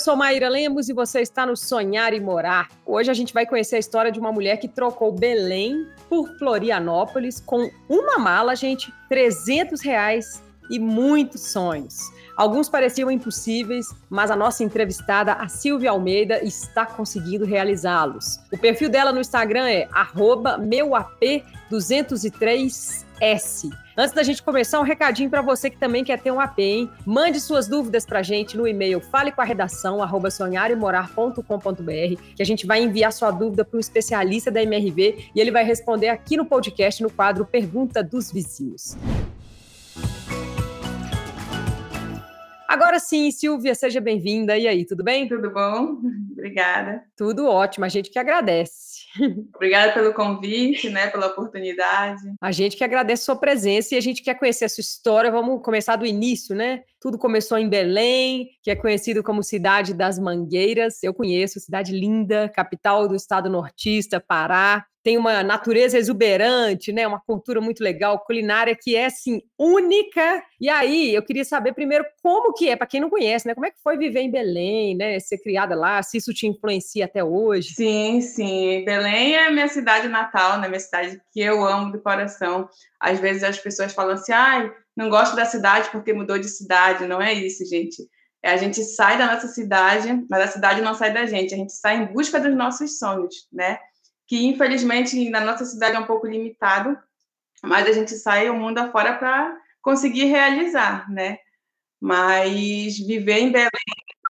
sou Maíra Lemos e você está no Sonhar e Morar. Hoje a gente vai conhecer a história de uma mulher que trocou Belém por Florianópolis com uma mala, gente, 300 reais e muitos sonhos. Alguns pareciam impossíveis, mas a nossa entrevistada, a Silvia Almeida, está conseguindo realizá-los. O perfil dela no Instagram é meuap203s. Antes da gente começar, um recadinho para você que também quer ter um AP, hein? Mande suas dúvidas para a gente no e-mail falecomarredação@sonharemorar.com.br, que a gente vai enviar sua dúvida para um especialista da MRV e ele vai responder aqui no podcast no quadro Pergunta dos Vizinhos. Agora sim, Silvia, seja bem-vinda. E aí, tudo bem? Tudo bom? Obrigada. Tudo ótimo, a gente que agradece. Obrigada pelo convite, né, pela oportunidade. A gente que agradece a sua presença e a gente quer conhecer a sua história. Vamos começar do início, né? Tudo começou em Belém, que é conhecido como Cidade das Mangueiras. Eu conheço, cidade linda, capital do estado nortista, Pará tem uma natureza exuberante, né? Uma cultura muito legal, culinária que é assim única. E aí, eu queria saber primeiro como que é, para quem não conhece, né? Como é que foi viver em Belém, né? Ser criada lá, se isso te influencia até hoje? Sim, sim. Belém é minha cidade natal, né? Minha cidade que eu amo do coração. Às vezes as pessoas falam assim: "Ai, não gosto da cidade porque mudou de cidade". Não é isso, gente. É, a gente sai da nossa cidade, mas a cidade não sai da gente. A gente sai em busca dos nossos sonhos, né? Que infelizmente na nossa cidade é um pouco limitado, mas a gente sai o mundo afora para conseguir realizar, né? Mas viver em Belém.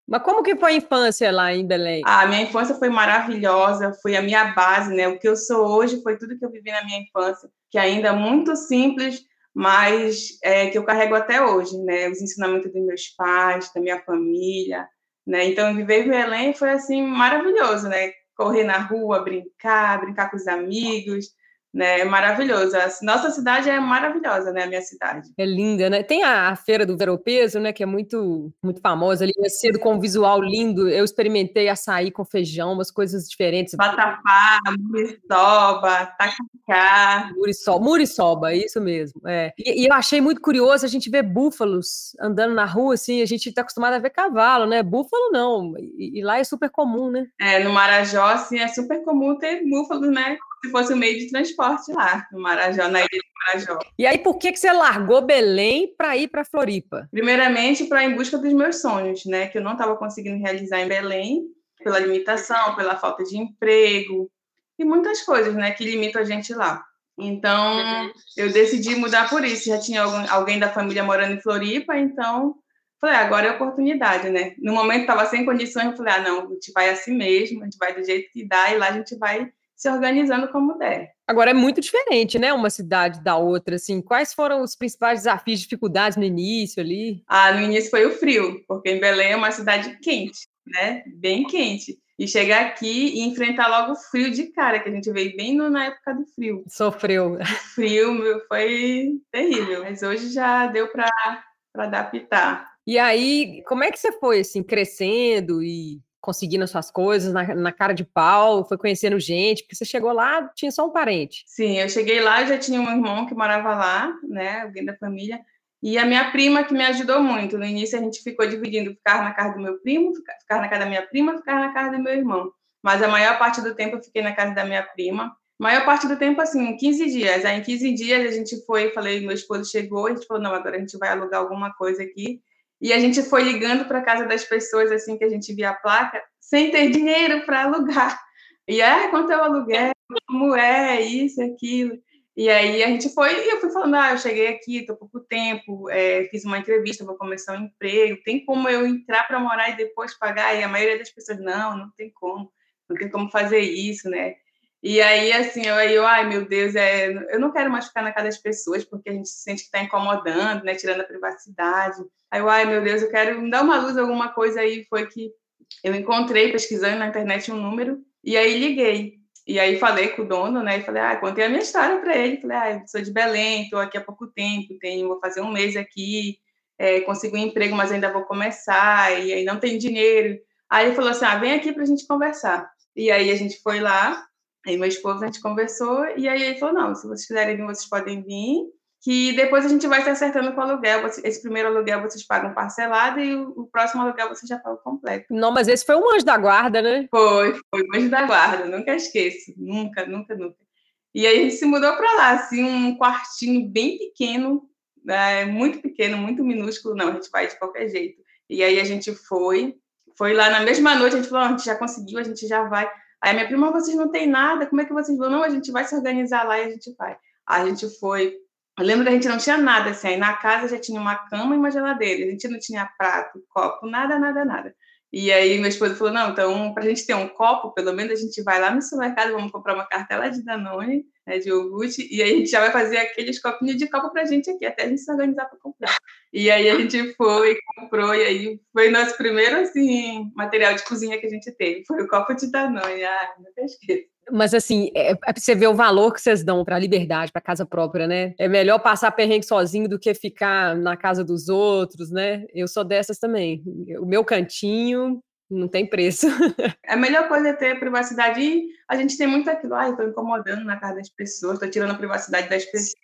Mas como que foi a infância lá em Belém? A minha infância foi maravilhosa, foi a minha base, né? O que eu sou hoje foi tudo que eu vivi na minha infância, que ainda é muito simples, mas é, que eu carrego até hoje, né? Os ensinamentos dos meus pais, da minha família, né? Então viver em Belém foi assim maravilhoso, né? Correr na rua, brincar, brincar com os amigos, né? É maravilhoso. A nossa cidade é maravilhosa, né? A minha cidade. É linda, né? Tem a, feira do Veropeso, né? Que é muito, muito famosa ali, é cedo com um visual lindo. Eu experimentei açaí com feijão, umas coisas diferentes. Batapá, muriçoba, tacacá. Muriçoba, muriçoba, isso mesmo. É. E, e, eu achei muito curioso a gente ver búfalos andando na rua, assim. A gente está acostumado a ver cavalo, né? Búfalo não. E, e lá é super comum, né? É, no Marajó, assim, é super comum ter búfalos, né? Se fosse o meio de transporte lá, no Marajó, na ilha de Marajó. E aí, por que, que você largou Belém para ir para Floripa? Primeiramente, para em busca dos meus sonhos, né? Que eu não estava conseguindo realizar em Belém, pela limitação, pela falta de emprego e muitas coisas, né? Que limitam a gente lá. Então, eu decidi mudar por isso. Já tinha alguém da família morando em Floripa, então falei, ah, agora é oportunidade, né? No momento estava sem condições, eu falei, ah, não, a gente vai assim mesmo, a gente vai do jeito que dá e lá a gente vai se organizando como der. Agora é muito diferente, né? Uma cidade da outra, assim. Quais foram os principais desafios, dificuldades no início ali? Ah, no início foi o frio, porque em Belém é uma cidade quente, né? Bem quente. E chegar aqui e enfrentar logo o frio de cara, que a gente veio bem no, na época do frio. Sofreu. O frio meu, foi terrível, mas hoje já deu para adaptar. E aí, como é que você foi, assim, crescendo e conseguindo as suas coisas na, na, cara de pau, foi conhecendo gente, porque você chegou lá, tinha só um parente. Sim, eu cheguei lá, já tinha um irmão que morava lá, né, alguém da família, e a minha prima que me ajudou muito. No início a gente ficou dividindo, ficar na casa do meu primo, ficar, ficar na casa da minha prima, ficar na casa do meu irmão. Mas a maior parte do tempo eu fiquei na casa da minha prima. Maior parte do tempo, assim, 15 dias. Aí em 15 dias a gente foi, falei, meu esposo chegou, a gente falou, não, agora a gente vai alugar alguma coisa aqui e a gente foi ligando para casa das pessoas assim que a gente via a placa, sem ter dinheiro para alugar. E é, quanto é o aluguel? Como é isso, aquilo? E aí a gente foi, e eu fui falando, ah, eu cheguei aqui, estou pouco tempo, é, fiz uma entrevista, vou começar um emprego, tem como eu entrar para morar e depois pagar? E a maioria das pessoas, não, não tem como, não tem como fazer isso, né? E aí, assim, eu, ai, meu Deus, é, eu não quero mais ficar na casa das pessoas, porque a gente se sente que está incomodando, né, tirando a privacidade. Aí eu, ai, meu Deus, eu quero me dar uma luz, alguma coisa aí. Foi que eu encontrei, pesquisando na internet, um número, e aí liguei. E aí falei com o dono, né, e falei, ah, contei a minha história para ele. Falei, ah, sou de Belém, estou aqui há pouco tempo, tenho, vou fazer um mês aqui, é, um emprego, mas ainda vou começar, e aí não tem dinheiro. Aí ele falou assim, ah, vem aqui para a gente conversar. E aí a gente foi lá, Aí meu esposo, a gente conversou, e aí ele falou, não, se vocês quiserem vir, vocês podem vir, que depois a gente vai se acertando com o aluguel. Esse primeiro aluguel vocês pagam parcelado e o próximo aluguel você já paga completo. Não, mas esse foi um anjo da guarda, né? Foi, foi um anjo da guarda, nunca esqueço, nunca, nunca, nunca. E aí a gente se mudou para lá, assim, um quartinho bem pequeno, é, muito pequeno, muito minúsculo, não, a gente vai de qualquer jeito. E aí a gente foi, foi lá na mesma noite, a gente falou, a gente já conseguiu, a gente já vai. Aí minha prima, vocês não tem nada, como é que vocês vão? Não, a gente vai se organizar lá e a gente vai. A gente foi, eu lembro que a gente não tinha nada assim, aí na casa já tinha uma cama e uma geladeira, a gente não tinha prato, copo, nada, nada, nada. E aí meu esposo falou, não, então para a gente ter um copo, pelo menos a gente vai lá no supermercado, vamos comprar uma cartela de Danone, né, de iogurte, e aí a gente já vai fazer aqueles copinhos de copo para a gente aqui, até a gente se organizar para comprar. E aí a gente foi, comprou, e aí foi nosso primeiro, assim, material de cozinha que a gente teve, foi o copo de Danone, ah, nunca esqueço. Mas assim, é, é pra você ver o valor que vocês dão para a liberdade, para casa própria, né? É melhor passar perrengue sozinho do que ficar na casa dos outros, né? Eu sou dessas também. O meu cantinho não tem preço. A melhor coisa é ter privacidade e a gente tem muito aquilo, ai, ah, tô incomodando na casa das pessoas, tô tirando a privacidade das pessoas.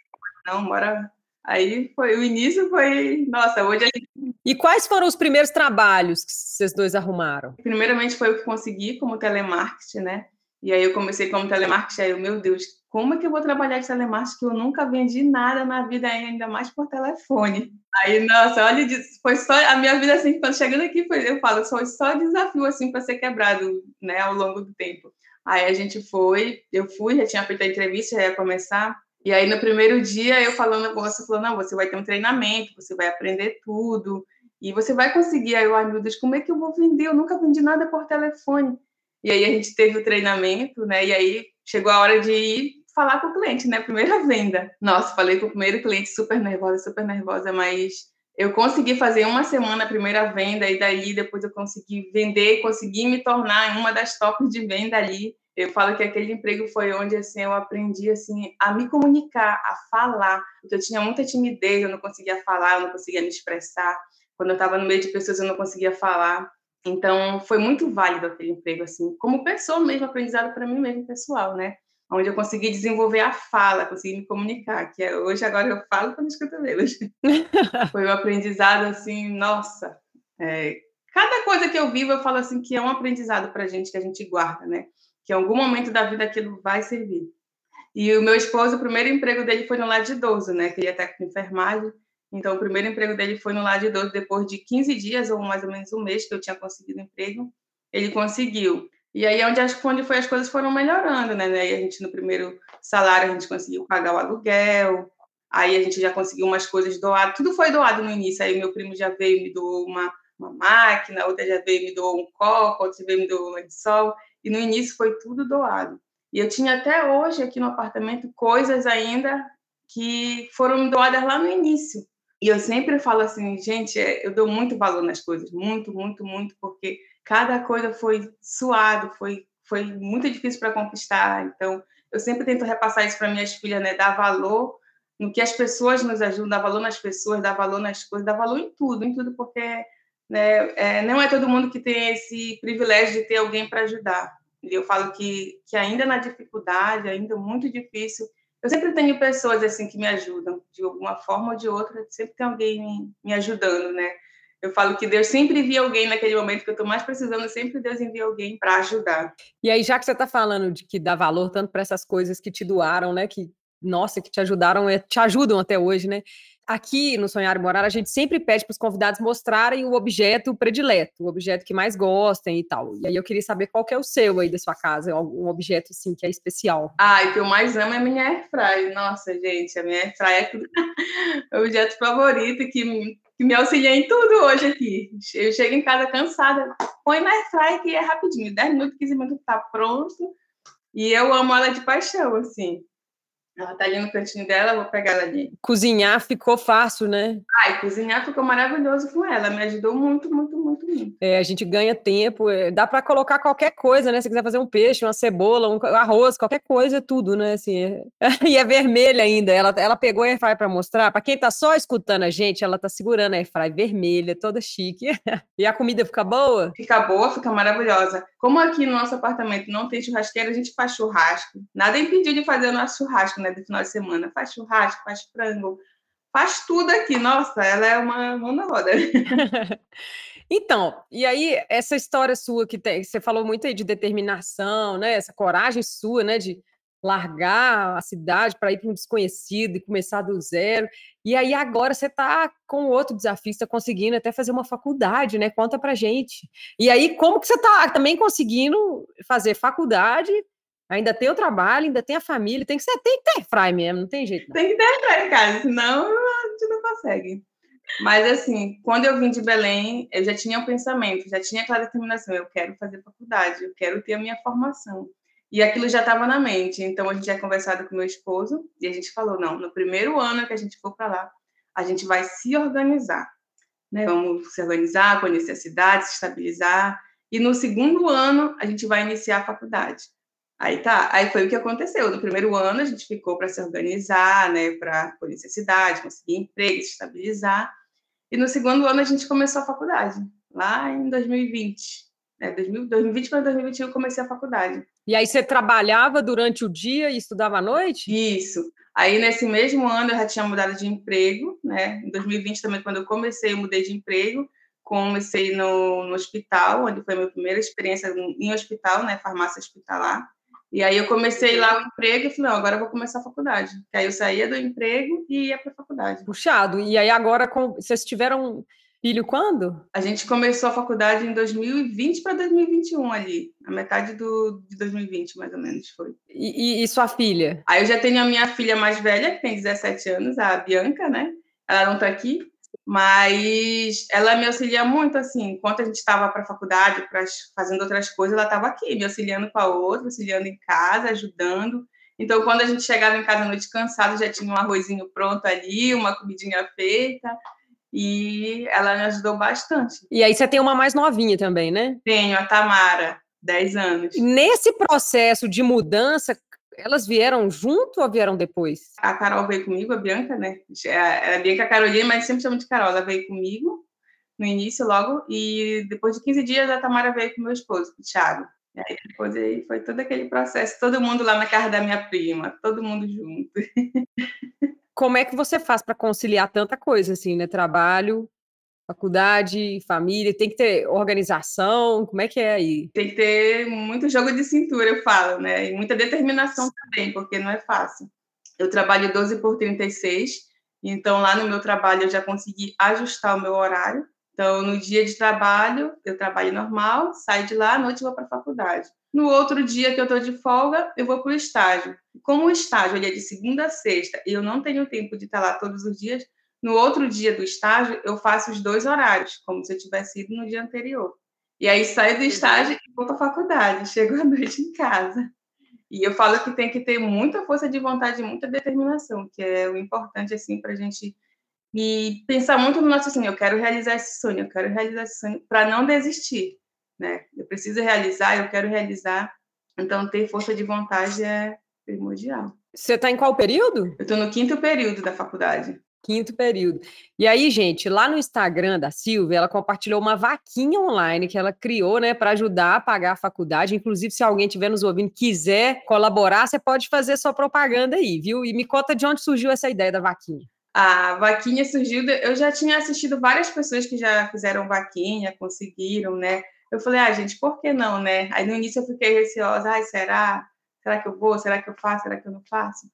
Não, bora Aí foi o início foi, nossa, hoje a gente... E quais foram os primeiros trabalhos que vocês dois arrumaram? Primeiramente foi o que consegui como telemarketing, né? E aí eu comecei como telemarketing, aí eu, meu Deus, como é que eu vou trabalhar de telemarketing que eu nunca vendi nada na vida ainda mais por telefone? Aí, nossa, olha, foi só a minha vida assim, chegando aqui, foi, eu falo, foi só desafio assim para ser quebrado, né, ao longo do tempo. Aí a gente foi, eu fui, já tinha feito a entrevista, já ia começar. E aí no primeiro dia eu falando, você falou, não, você vai ter um treinamento, você vai aprender tudo e você vai conseguir. Aí eu, ai meu Deus, como é que eu vou vender? Eu nunca vendi nada por telefone. E aí a gente teve o treinamento, né? E aí chegou a hora de ir falar com o cliente, né? Primeira venda. Nossa, falei com o primeiro cliente super nervosa, super nervosa, mas eu consegui fazer uma semana a primeira venda e daí depois eu consegui vender, consegui me tornar uma das tops de venda ali. Eu falo que aquele emprego foi onde assim eu aprendi assim a me comunicar, a falar. Eu tinha muita timidez, eu não conseguia falar, eu não conseguia me expressar. Quando eu estava no meio de pessoas eu não conseguia falar. Então, foi muito válido aquele emprego, assim, como pessoa mesmo, aprendizado para mim mesmo, pessoal, né? Onde eu consegui desenvolver a fala, consegui me comunicar, que é, hoje agora eu falo quando escuto eles. foi um aprendizado, assim, nossa. É, cada coisa que eu vivo, eu falo assim, que é um aprendizado para a gente, que a gente guarda, né? Que em algum momento da vida aquilo vai servir. E o meu esposo, o primeiro emprego dele foi no lado de idoso, né? Que ele é técnico de enfermagem. Então, o primeiro emprego dele foi no Lar de Idoso, depois de 15 dias, ou mais ou menos um mês que eu tinha conseguido emprego, ele conseguiu. E aí, onde, onde foi, as coisas foram melhorando, né? Aí a gente, no primeiro salário, a gente conseguiu pagar o aluguel, aí a gente já conseguiu umas coisas doadas, tudo foi doado no início, aí meu primo já veio e me doou uma, uma máquina, outra já veio e me doou um copo, outra veio e me doou um lençol, e no início foi tudo doado. E eu tinha até hoje aqui no apartamento coisas ainda que foram doadas lá no início. E eu sempre falo assim, gente, é, eu dou muito valor nas coisas, muito, muito, muito, porque cada coisa foi suado, foi, foi muito difícil para conquistar. Então, eu sempre tento repassar isso para minhas filhas, né? Dar valor no que as pessoas nos ajudam, dar valor nas pessoas, dar valor nas coisas, dar valor em tudo, em tudo, porque né, é, não é todo mundo que tem esse privilégio de ter alguém para ajudar. E eu falo que, que ainda na dificuldade, ainda muito difícil, eu sempre tenho pessoas assim que me ajudam, de alguma forma ou de outra, sempre tem alguém me, me ajudando, né? Eu falo que Deus sempre envia alguém naquele momento que eu estou mais precisando, sempre Deus envia alguém para ajudar. E aí, já que você está falando de que dá valor tanto para essas coisas que te doaram, né? Que, nossa, que te ajudaram, é, te ajudam até hoje, né? Aqui no Sonhar e Morar, a gente sempre pede para os convidados mostrarem o objeto predileto, o objeto que mais gostem e tal. E aí eu queria saber qual que é o seu aí da sua casa, um objeto assim que é especial. Ah, o que eu mais amo é a minha airfryer. Nossa, gente, a minha airfryer é o objeto favorito que, que me auxilia em tudo hoje aqui. Eu chego em casa cansada, põe na airfryer que é rapidinho, 10 minutos, 15 minutos tá pronto. E eu amo ela de paixão, assim. Ela tá ali no cantinho dela, vou pegar ela ali. Cozinhar ficou fácil, né? Ai, cozinhar ficou maravilhoso com ela. Me ajudou muito, muito, muito, muito. É, a gente ganha tempo. É, dá para colocar qualquer coisa, né? Se quiser fazer um peixe, uma cebola, um arroz, qualquer coisa, tudo, né? Assim, é... e é vermelha ainda. Ela, ela pegou a airfryer para mostrar. Para quem tá só escutando a gente, ela tá segurando a airfryer vermelha, toda chique. e a comida fica boa? Fica boa, fica maravilhosa. Como aqui no nosso apartamento não tem churrasqueira, a gente faz churrasco. Nada impediu de fazer o nosso churrasco, né? Né, do final de semana. Faz churrasco, faz frango, faz tudo aqui. Nossa, ela é uma mão na roda. Então, e aí essa história sua que tem, você falou muito aí de determinação, né? Essa coragem sua, né? De largar a cidade para ir para um desconhecido e começar do zero. E aí agora você está com outro desafio, está conseguindo até fazer uma faculdade, né? Conta para gente. E aí como que você está também conseguindo fazer faculdade? Ainda tem o trabalho, ainda tem a família, tem que ser, tem que ter fry mesmo, não tem jeito. Não. Tem que ter fry, cara, senão a gente não consegue. Mas, assim, quando eu vim de Belém, eu já tinha um pensamento, já tinha aquela determinação: eu quero fazer faculdade, eu quero ter a minha formação. E aquilo já estava na mente. Então, a gente já conversado com meu esposo e a gente falou: não, no primeiro ano que a gente for para lá, a gente vai se organizar. Né? Vamos se organizar, conhecer a cidade, se estabilizar. E no segundo ano, a gente vai iniciar a faculdade. Aí tá, aí foi o que aconteceu. No primeiro ano, a gente ficou para se organizar, né, para conhecer a cidade, conseguir emprego, se estabilizar. E no segundo ano, a gente começou a faculdade, lá em 2020. Né, 2020 para 2021, eu comecei a faculdade. E aí você trabalhava durante o dia e estudava à noite? Isso. Aí, nesse mesmo ano, eu já tinha mudado de emprego, né? Em 2020 também, quando eu comecei, eu mudei de emprego. Comecei no, no hospital, onde foi a minha primeira experiência em hospital, né? Farmácia hospitalar. E aí eu comecei lá o emprego e falei, não, agora eu vou começar a faculdade. aí eu saía do emprego e ia para a faculdade. Puxado. E aí agora, vocês tiveram filho quando? A gente começou a faculdade em 2020 para 2021 ali, a metade do, de 2020 mais ou menos foi. E, e, e, sua filha? Aí eu já tenho a minha filha mais velha, que tem 17 anos, a Bianca, né? Ela não está aqui, mas ela me auxilia muito, assim, enquanto a gente estava para a faculdade, pra, fazendo outras coisas, ela estava aqui, me auxiliando com a outra, auxiliando em casa, ajudando. Então, quando a gente chegava em casa à noite cansado, já tinha um arrozinho pronto ali, uma comidinha feita, e ela me ajudou bastante. E aí você tem uma mais novinha também, né? Tenho, a Tamara, 10 anos. Nesse processo de mudança, elas vieram junto ou vieram depois? A Carol veio comigo, a Bianca, né? Era a Bianca a Carolina, mas sempre chamo de Carol. Ela veio comigo no início, logo, e depois de 15 dias a Tamara veio com meu esposo, o Thiago. E aí depois aí foi todo aquele processo, todo mundo lá na casa da minha prima, todo mundo junto. Como é que você faz para conciliar tanta coisa assim, né? Trabalho, faculdade, família, tem que ter organização, como é que é aí? Tem que ter muito jogo de cintura, eu falo, né? E muita determinação também, porque não é fácil. Eu trabalho 12 por 36, então lá no meu trabalho eu já consegui ajustar o meu horário. Então, no dia de trabalho, eu trabalho normal, saio de lá, à noite vou para a faculdade. No outro dia que eu estou de folga, eu vou para o estágio. Como o estágio ele é de segunda a sexta e eu não tenho tempo de estar lá todos os dias, no outro dia do estágio, eu faço os dois horários, como se eu tivesse ido no dia anterior. E aí saio do estágio e vou para a faculdade, chego à noite em casa. E eu falo que tem que ter muita força de vontade, muita determinação, que é o importante assim para a gente e pensar muito no nosso sonho. Eu quero realizar esse sonho, eu quero realizar esse sonho para não desistir, né? Eu preciso realizar, eu quero realizar. Então ter força de vontade é primordial. Você está em qual período? Eu estou no quinto período da faculdade quinto período. E aí, gente, lá no Instagram da Silvia, ela compartilhou uma vaquinha online que ela criou, né, para ajudar a pagar a faculdade. Inclusive, se alguém estiver nos ouvindo quiser colaborar, você pode fazer sua propaganda aí, viu? E me conta de onde surgiu essa ideia da vaquinha. A vaquinha surgiu, eu já tinha assistido várias pessoas que já fizeram vaquinha, conseguiram, né? Eu falei, ah, gente, por que não, né? Aí no início eu fiquei receosa, ai, será? Será que eu vou? Será que eu faço? Será que eu não faço?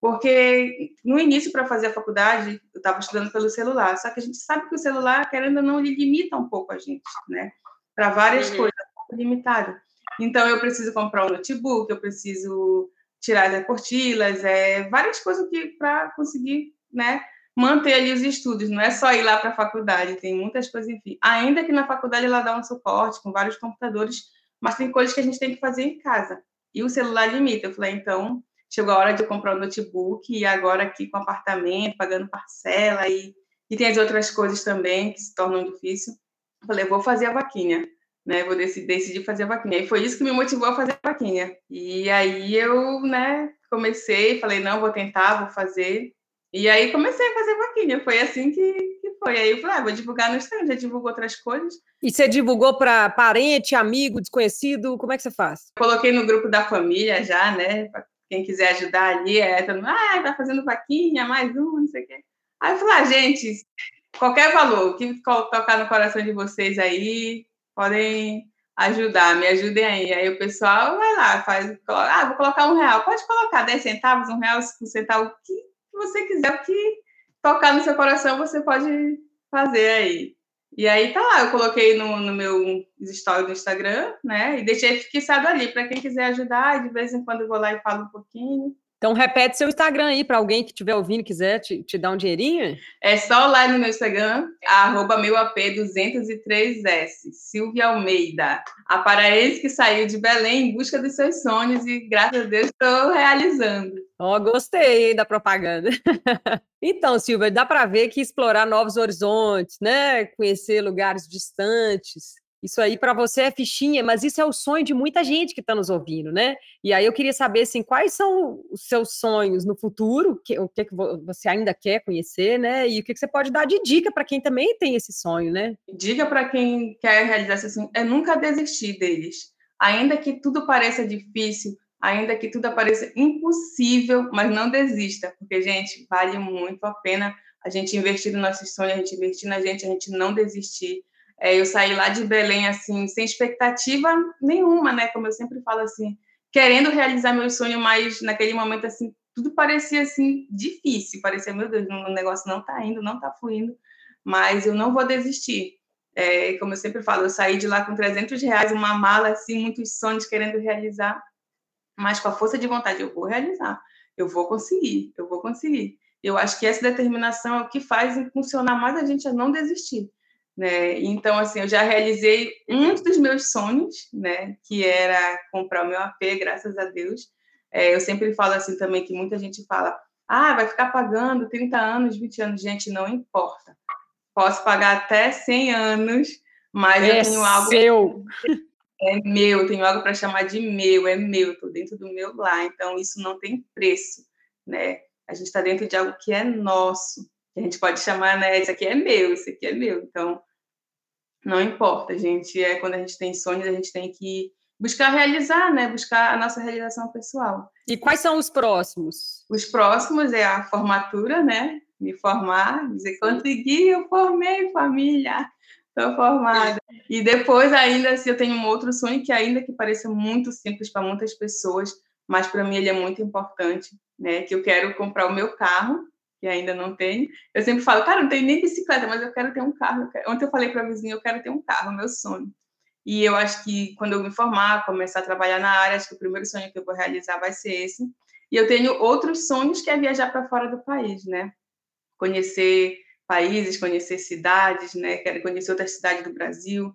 Porque no início, para fazer a faculdade, eu estava estudando pelo celular, só que a gente sabe que o celular, querendo ou não, ele limita um pouco a gente, né? Para várias uhum. coisas, é um pouco limitado. Então, eu preciso comprar um notebook, eu preciso tirar as aportilas, é, várias coisas que para conseguir, né? Manter ali os estudos, não é só ir lá para a faculdade, tem muitas coisas, enfim. Ainda que na faculdade ela dá um suporte com vários computadores, mas tem coisas que a gente tem que fazer em casa. E o celular limita. Eu falei, então, chegou a hora de comprar um notebook e agora aqui com apartamento, pagando parcela e, e tem as outras coisas também que se tornam difíceis. Falei, vou fazer a vaquinha, né? Vou decidir, decidir fazer a vaquinha. E foi isso que me motivou a fazer a vaquinha. E aí eu, né, comecei, falei, não, vou tentar, vou fazer. E aí comecei a fazer vaquinha. Foi assim que, que foi. Aí eu falei, ah, vou divulgar no Instagram, já divulgo outras coisas. E você divulgou para parente, amigo, desconhecido? Como é que você faz? Coloquei no grupo da família já, né? Quem quiser ajudar ali, é todo mundo, ah, tá fazendo vaquinha, mais um, não sei o quê. Aí eu falei, ah, gente, qualquer valor que tocar no coração de vocês aí, podem ajudar, me ajudem aí. Aí o pessoal vai lá, faz, ah, vou colocar um real. Pode colocar 10 centavos, um real, cinco centavos, o que você quiser, o que tocar no seu coração, você pode fazer aí. E aí tá lá, eu coloquei no, no meu story do Instagram, né? E deixei fixado ali para quem quiser ajudar. De vez em quando eu vou lá e falo um pouquinho. Então, repete seu Instagram aí para alguém que estiver ouvindo e quiser te, te dar um dinheirinho. É só lá no meu Instagram, arroba meuap203s, Silvia Almeida. A paraense que saiu de Belém em busca dos seus sonhos e, graças a Deus, estou realizando. Ó, oh, gostei da propaganda. então, Silvia, dá para ver que explorar novos horizontes, né? Conhecer lugares distantes, isso aí para você é fichinha, mas isso é o sonho de muita gente que está nos ouvindo, né? E aí eu queria saber assim, quais são os seus sonhos no futuro, que, o que, que você ainda quer conhecer, né? E o que, que você pode dar de dica para quem também tem esse sonho, né? Dica para quem quer realizar esse sonho é nunca desistir deles. Ainda que tudo pareça difícil, ainda que tudo pareça impossível, mas não desista, porque, gente, vale muito a pena a gente investir no nosso sonho, a gente investir na gente, a gente não desistir é, eu saí lá de Belém, assim, sem expectativa nenhuma, né? Como eu sempre falo, assim, querendo realizar meu sonho, mas naquele momento, assim, tudo parecia, assim, difícil. Parecia, meu Deus, o negócio não tá indo, não tá fluindo, mas eu não vou desistir. É, como eu sempre falo, eu saí de lá com 300 reais, uma mala, assim, muitos sonhos querendo realizar, mas com a força de vontade, eu vou realizar, eu vou conseguir, eu vou conseguir. Eu acho que essa determinação é o que faz funcionar mais a gente a não desistir. Né? Então, assim, eu já realizei um dos meus sonhos, né? Que era comprar o meu AP, graças a Deus. É, eu sempre falo assim também que muita gente fala, ah, vai ficar pagando 30 anos, 20 anos. Gente, não importa. Posso pagar até 100 anos, mas é eu tenho algo... Seu. É meu, tenho algo para chamar de meu, é meu, estou dentro do meu lar, então isso não tem preço, né? A gente está dentro de algo que é nosso, que a gente pode chamar, né? Isso aqui é meu, isso aqui é meu. Então, não importa, gente. É quando a gente tem sonhos, a gente tem que buscar realizar, né? Buscar a nossa realização pessoal. E quais são os próximos? Os próximos é a formatura, né? Me formar, dizer consegui, eu formei família, estou formada. E depois ainda, se eu tenho um outro sonho que ainda que pareça muito simples para muitas pessoas, mas para mim ele é muito importante, né? Que eu quero comprar o meu carro que ainda não tenho. Eu sempre falo, cara, não tenho nem bicicleta, mas eu quero ter um carro. Ontem eu falei para a vizinha, eu quero ter um carro, meu sonho. E eu acho que quando eu me formar, começar a trabalhar na área, acho que o primeiro sonho que eu vou realizar vai ser esse. E eu tenho outros sonhos que é viajar para fora do país, né? Conhecer países, conhecer cidades, né? Quero conhecer outras cidades do Brasil.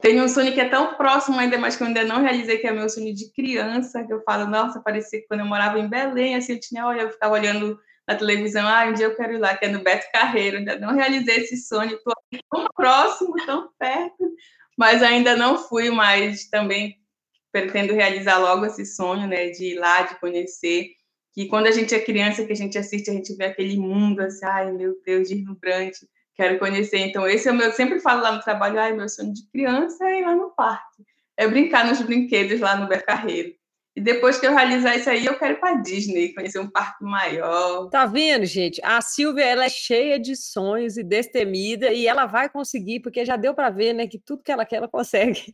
Tenho um sonho que é tão próximo ainda, mas que eu ainda não realizei, que é meu sonho de criança, que eu falo, nossa, parecia que quando eu morava em Belém, assim, eu tinha, olha, eu ficava olhando na televisão, ah, um dia eu quero ir lá, que é no Beto Carreiro, ainda não realizei esse sonho, estou tão próximo, tão perto, mas ainda não fui, mas também pretendo realizar logo esse sonho, né, de ir lá, de conhecer, que quando a gente é criança, que a gente assiste, a gente vê aquele mundo, assim, ai, meu Deus, deslumbrante, quero conhecer, então esse é o meu, eu sempre falo lá no trabalho, ai, meu sonho de criança é ir lá no parque, é brincar nos brinquedos lá no Beto Carreiro. E depois que eu realizar isso aí, eu quero ir para Disney, conhecer um parque maior. Tá vendo, gente? A Silvia ela é cheia de sonhos e destemida e ela vai conseguir, porque já deu para ver, né, que tudo que ela quer ela consegue.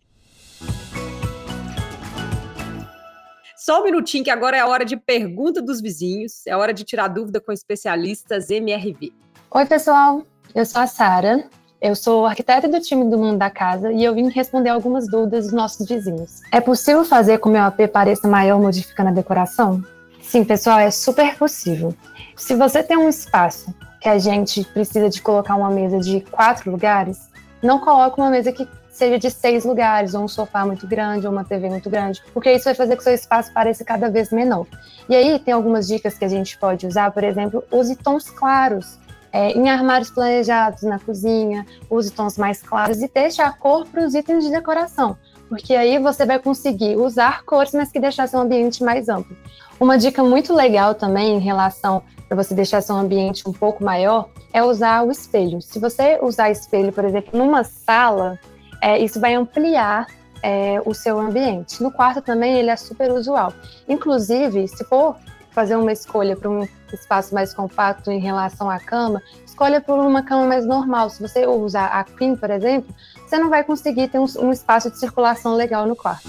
Só um minutinho, que agora é a hora de pergunta dos vizinhos, é a hora de tirar dúvida com especialistas MRV. Oi, pessoal. Eu sou a Sara, eu sou arquiteta do time do Mundo da Casa e eu vim responder algumas dúvidas dos nossos vizinhos. É possível fazer com que o meu AP pareça maior modificando a decoração? Sim, pessoal, é super possível. Se você tem um espaço que a gente precisa de colocar uma mesa de quatro lugares, não coloque uma mesa que seja de seis lugares, ou um sofá muito grande, ou uma TV muito grande, porque isso vai fazer que o seu espaço pareça cada vez menor. E aí tem algumas dicas que a gente pode usar, por exemplo, use tons claros é, em armários planejados na cozinha, use tons mais claros e deixe a cor para os itens de decoração, porque aí você vai conseguir usar cores, mas que deixar seu ambiente mais amplo. Uma dica muito legal também em relação para você deixar seu ambiente um pouco maior é usar o espelho. Se você usar espelho, por exemplo, numa sala, é, isso vai ampliar é, o seu ambiente. No quarto também ele é super usual. Inclusive, se for fazer uma escolha para um espaço mais compacto em relação à cama, escolha por uma cama mais normal. Se você usar a queen, por exemplo, você não vai conseguir ter um, um espaço de circulação legal no quarto.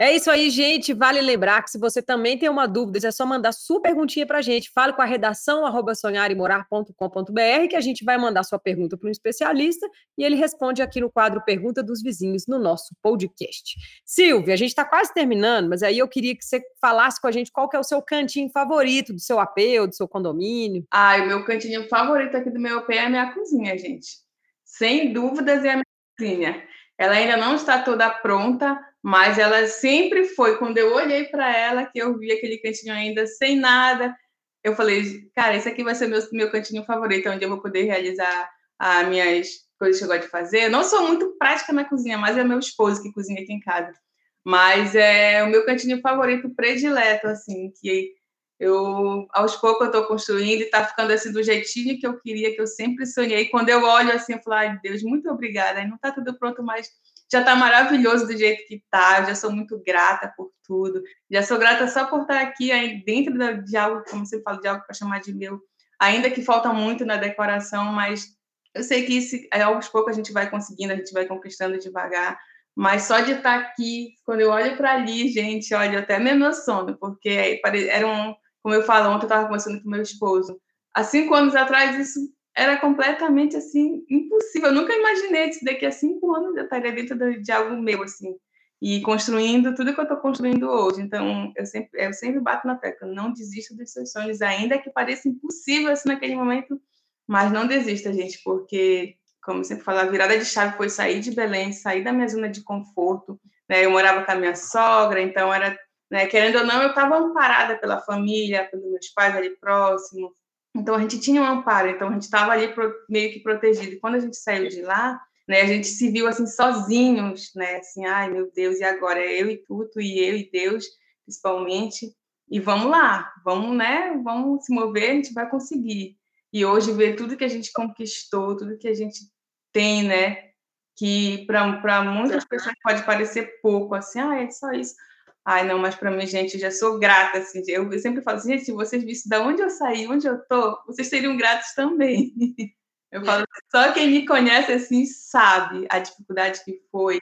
É isso aí, gente. Vale lembrar que se você também tem uma dúvida, é só mandar sua perguntinha para a gente. Fale com a redação arroba sonharemorar.com.br que a gente vai mandar sua pergunta para um especialista e ele responde aqui no quadro Pergunta dos Vizinhos no nosso podcast. Silvia, a gente está quase terminando, mas aí eu queria que você falasse com a gente qual que é o seu cantinho favorito do seu AP ou do seu condomínio. Ah, o meu cantinho favorito aqui do meu AP é a minha cozinha, gente. Sem dúvidas é a minha cozinha. Ela ainda não está toda pronta, mas ela sempre foi. Quando eu olhei para ela, que eu vi aquele cantinho ainda sem nada, eu falei, cara, esse aqui vai ser meu, meu cantinho favorito, onde eu vou poder realizar as minhas coisas que eu gosto de fazer. Eu não sou muito prática na cozinha, mas é meu esposo que cozinha aqui em casa. Mas é o meu cantinho favorito predileto, assim, que eu aos poucos eu estou construindo e está ficando assim do jeitinho que eu queria, que eu sempre sonhei. Quando eu olho assim, eu falo, ai Deus, muito obrigada. Aí não está tudo pronto, mas já está maravilhoso do jeito que está. Já sou muito grata por tudo. Já sou grata só por estar aqui aí dentro de algo, como você fala, de algo para chamar de meu. Ainda que falta muito na decoração, mas eu sei que isso, aos poucos a gente vai conseguindo, a gente vai conquistando devagar. Mas só de estar aqui, quando eu olho para ali, gente, olha, até me emociono, porque era um, como eu falo, ontem eu estava conversando com meu esposo. Há cinco anos atrás, isso era completamente assim impossível. Eu nunca imaginei que daqui a cinco anos eu estaria dentro de algo meu assim e construindo tudo que eu estou construindo hoje. Então eu sempre eu sempre bato na tecla, não desista dos seus sonhos, ainda que pareça impossível assim naquele momento, mas não desista, gente, porque como eu sempre falo, a virada de chave foi sair de Belém, sair da minha zona de conforto. Né? Eu morava com a minha sogra, então era né, querendo ou não, eu estava amparada pela família, pelos meus pais ali próximo, então a gente tinha um amparo, então a gente estava ali pro, meio que protegido. E quando a gente saiu de lá, né, a gente se viu assim sozinhos, né, assim, ai meu Deus, e agora é eu e Tuto e eu e Deus, principalmente. E vamos lá, vamos, né, vamos se mover, a gente vai conseguir. E hoje ver tudo que a gente conquistou, tudo que a gente tem, né, que para muitas pessoas pode parecer pouco, assim, ah, é só isso. Ai, não, mas para mim, gente, já sou grata, assim, eu, eu sempre falo assim, gente, se vocês vissem de onde eu saí, onde eu tô, vocês seriam gratos também. Eu falo, só quem me conhece, assim, sabe a dificuldade que foi.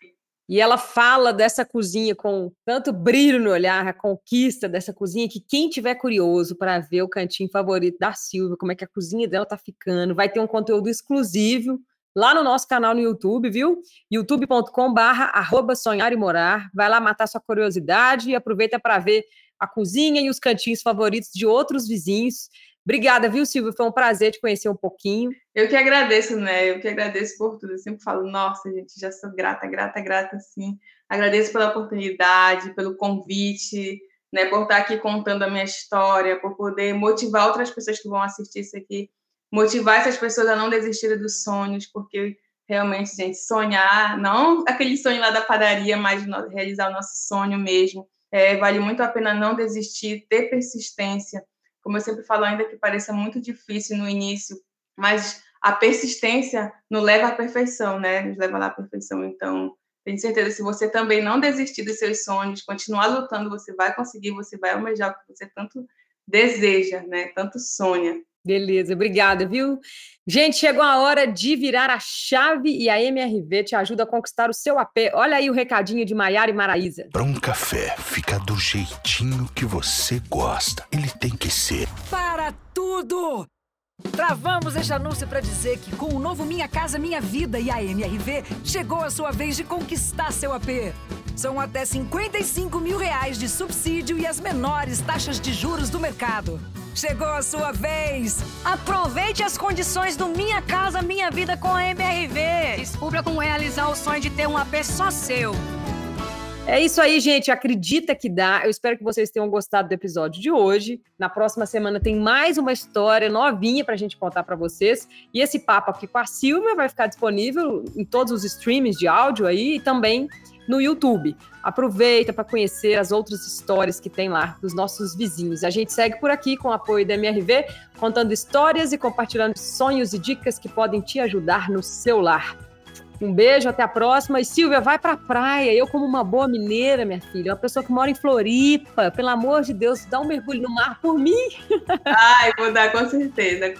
E ela fala dessa cozinha com tanto brilho no olhar, a conquista dessa cozinha, que quem tiver curioso para ver o cantinho favorito da Silvia, como é que a cozinha dela tá ficando, vai ter um conteúdo exclusivo lá no nosso canal no YouTube, viu? youtube.com barra sonhar e morar. Vai lá matar sua curiosidade e aproveita para ver a cozinha e os cantinhos favoritos de outros vizinhos. Obrigada, viu, Silvio? Foi um prazer te conhecer um pouquinho. Eu que agradeço, né? Eu que agradeço por tudo. Eu sempre falo, nossa, gente, já sou grata, grata, grata, sim. Agradeço pela oportunidade, pelo convite, né? Por estar aqui contando a minha história, por poder motivar outras pessoas que vão assistir isso aqui motivar essas pessoas a não desistirem dos sonhos, porque realmente, gente, sonhar, não aquele sonho lá da padaria, mas realizar o nosso sonho mesmo. É, vale muito a pena não desistir, ter persistência. Como eu sempre falo, ainda que pareça muito difícil no início, mas a persistência nos leva à perfeição, né? Nos leva lá à perfeição. Então, tenho certeza, se você também não desistir dos seus sonhos, continuar lutando, você vai conseguir, você vai almejar o que você tanto deseja, né? Tanto sonha. Beleza, obrigada, viu? Gente, chegou a hora de virar a chave e a MRV te ajuda a conquistar o seu AP. Olha aí o recadinho de Maiara e Maraísa. Para um café fica do jeitinho que você gosta. Ele tem que ser. Para tudo! Travamos este anúncio para dizer que com o novo Minha Casa Minha Vida e a MRV, chegou a sua vez de conquistar seu AP. São até 55 mil reais de subsídio e as menores taxas de juros do mercado. Chegou a sua vez! Aproveite as condições do Minha Casa Minha Vida com a MRV. Descubra como realizar o sonho de ter um AP só seu. É isso aí, gente. Acredita que dá. Eu espero que vocês tenham gostado do episódio de hoje. Na próxima semana tem mais uma história novinha para a gente contar para vocês. E esse papo aqui com a Silvia vai ficar disponível em todos os streams de áudio aí e também no YouTube. Aproveita para conhecer as outras histórias que tem lá dos nossos vizinhos. A gente segue por aqui com o apoio da MRV, contando histórias e compartilhando sonhos e dicas que podem te ajudar no seu lar. Um beijo, até a próxima. E Silvia, vai pra praia. Eu, como uma boa mineira, minha filha, uma pessoa que mora em Floripa, pelo amor de Deus, dá um mergulho no mar por mim. Ai, vou dar com certeza.